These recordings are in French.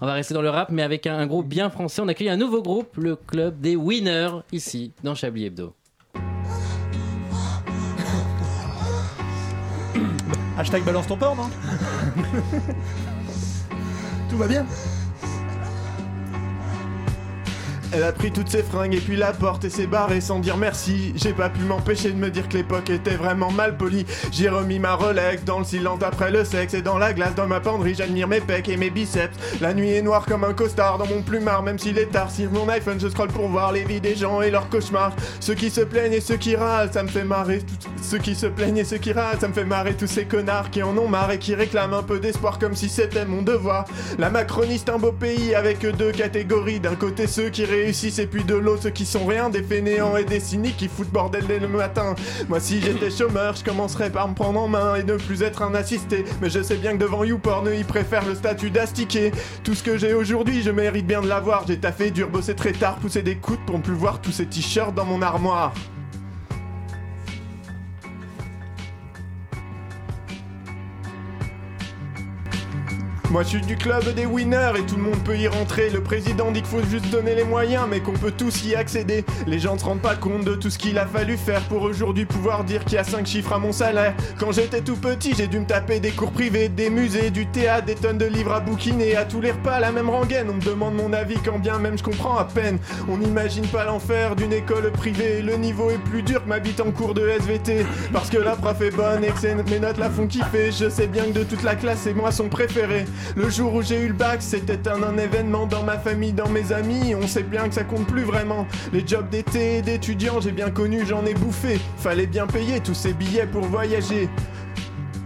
On va rester dans le rap, mais avec un, un groupe bien français. On accueille un nouveau groupe, le club des Winners, ici, dans Chablis Hebdo. Hashtag balance ton porc, non Tout va bien Elle a pris toutes ses fringues et puis la porte et s'est barrée sans dire merci. J'ai pas pu m'empêcher de me dire que l'époque était vraiment mal polie. J'ai remis ma Rolex dans le silence après le sexe et dans la glace dans ma penderie. J'admire mes pecs et mes biceps. La nuit est noire comme un costard dans mon plumard, même s'il est tard. Sur mon iPhone, je scrolle pour voir les vies des gens et leurs cauchemars. Ceux qui se plaignent et ceux qui râlent, ça me fait marrer. Ceux qui se plaignent et ceux qui râlent, ça me fait marrer tous ces connards qui en ont marre et qui réclament un peu d'espoir comme si c'était mon devoir. La Macronie, c'est un beau pays avec deux catégories. D'un côté, ceux qui réussissent et puis de l'autre, ceux qui sont rien, des fainéants et des cyniques qui foutent bordel dès le matin. Moi, si j'étais chômeur, je commencerais par me prendre en main et ne plus être un assisté. Mais je sais bien que devant YouPorn, ils préfèrent le statut d'astiqué. Tout ce que j'ai aujourd'hui, je mérite bien de l'avoir. J'ai taffé dur, bossé très tard, poussé des coudes pour ne plus voir tous ces t-shirts dans mon armoire. Moi je suis du club des winners et tout le monde peut y rentrer. Le président dit qu'il faut juste donner les moyens, mais qu'on peut tous y accéder. Les gens ne se rendent pas compte de tout ce qu'il a fallu faire pour aujourd'hui pouvoir dire qu'il y a 5 chiffres à mon salaire. Quand j'étais tout petit, j'ai dû me taper des cours privés, des musées, du théâtre, des tonnes de livres à bouquiner. À tous les repas, la même rengaine. On me demande mon avis quand bien même je comprends à peine. On n'imagine pas l'enfer d'une école privée. Le niveau est plus dur que ma bite en cours de SVT. Parce que la prof est bonne et que mes notes la font kiffer. Je sais bien que de toute la classe, c'est moi son préféré. Le jour où j'ai eu le bac, c'était un, événement dans ma famille, dans mes amis. On sait bien que ça compte plus vraiment. Les jobs d'été et d'étudiants, j'ai bien connu, j'en ai bouffé. Fallait bien payer tous ces billets pour voyager.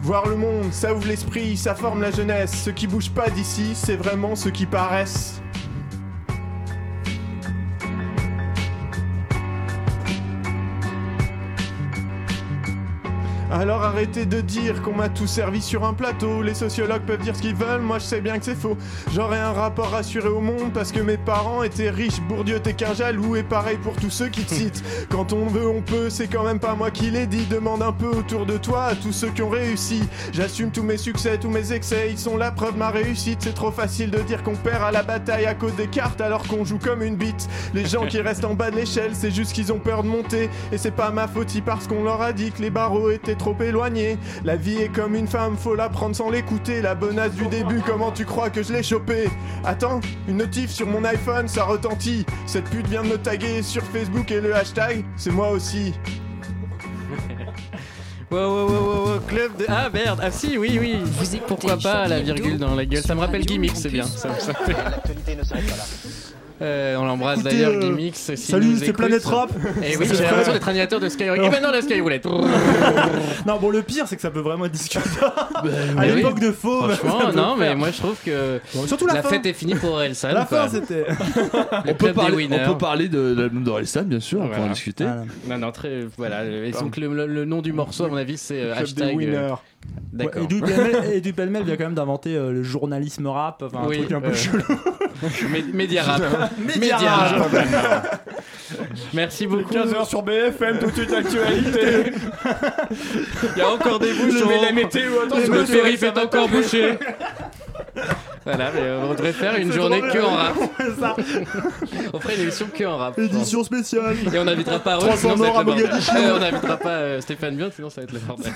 Voir le monde, ça ouvre l'esprit, ça forme la jeunesse. Ceux qui bougent pas d'ici, c'est vraiment ceux qui paraissent. Alors arrêtez de dire qu'on m'a tout servi sur un plateau. Les sociologues peuvent dire ce qu'ils veulent, moi je sais bien que c'est faux. J'aurais un rapport assuré au monde parce que mes parents étaient riches. Bourdieu, t'es qu'un jaloux et pareil pour tous ceux qui te citent. Quand on veut, on peut, c'est quand même pas moi qui l'ai dit. Demande un peu autour de toi à tous ceux qui ont réussi. J'assume tous mes succès, tous mes excès, ils sont la preuve de ma réussite. C'est trop facile de dire qu'on perd à la bataille à cause des cartes alors qu'on joue comme une bite. Les gens qui restent en bas de l'échelle, c'est juste qu'ils ont peur de monter. Et c'est pas ma faute parce qu'on leur a dit que les barreaux étaient trop éloignés. La vie est comme une femme, faut la prendre sans l'écouter. La bonasse du début, comment tu crois que je l'ai chopé? Attends, une notif sur mon iPhone, ça retentit. Cette pute vient de me taguer sur Facebook et le hashtag, c'est moi aussi. Wow, wow, wow, wow, wow, club de. Ah merde, ah si, oui, oui. Vous Pourquoi pas la virgule dans la gueule Ça me rappelle Radio Gimmicks, c'est bien. Ça, ça fait- L'actualité ne s'arrête pas là. Euh, on l'embrasse d'ailleurs, euh, Gimmicks. s'il Salut, c'est. Planète Rap Et oui, C'est j'ai l'impression d'être animateur de Skyrock. Et maintenant la Skyroulette. Non, bon, le pire, c'est que ça peut vraiment être discutable. à mais l'époque oui. de faux, Franchement, non, mais moi je trouve que Bon, surtout la, la fin. fête est finie pour Orelsan. la fin, c'était. On peut, club des parler, winners. on peut parler de l'album d'Orelsan, bien sûr, on peut Voilà. en discuter. Voilà. Non, non, très. Voilà. Et donc le, le- le nom du morceau, à mon avis, c'est euh, hashtag. euh. D'accord. Ouais, et du pêle-mêle- et du pêle-mêle vient quand même d'inventer euh, le journalisme rap, enfin Oui, un truc un peu euh, chelou. Mé- Média rap. Média rap. Merci beaucoup. 15h sur BFM, tout de suite actualité. Il y a encore des bouchons. mets la météo, attention, Le périph' est encore bouché. Voilà, mais on devrait faire une journée que en rap. On ferait une émission que en rap. Édition spéciale. Et on n'invitera pas Ruth, 300 sinon ça va être morts à le bordel. Mogadiscio. Euh, On n'invitera pas euh, Stéphane Bion, sinon ça va être le bordel.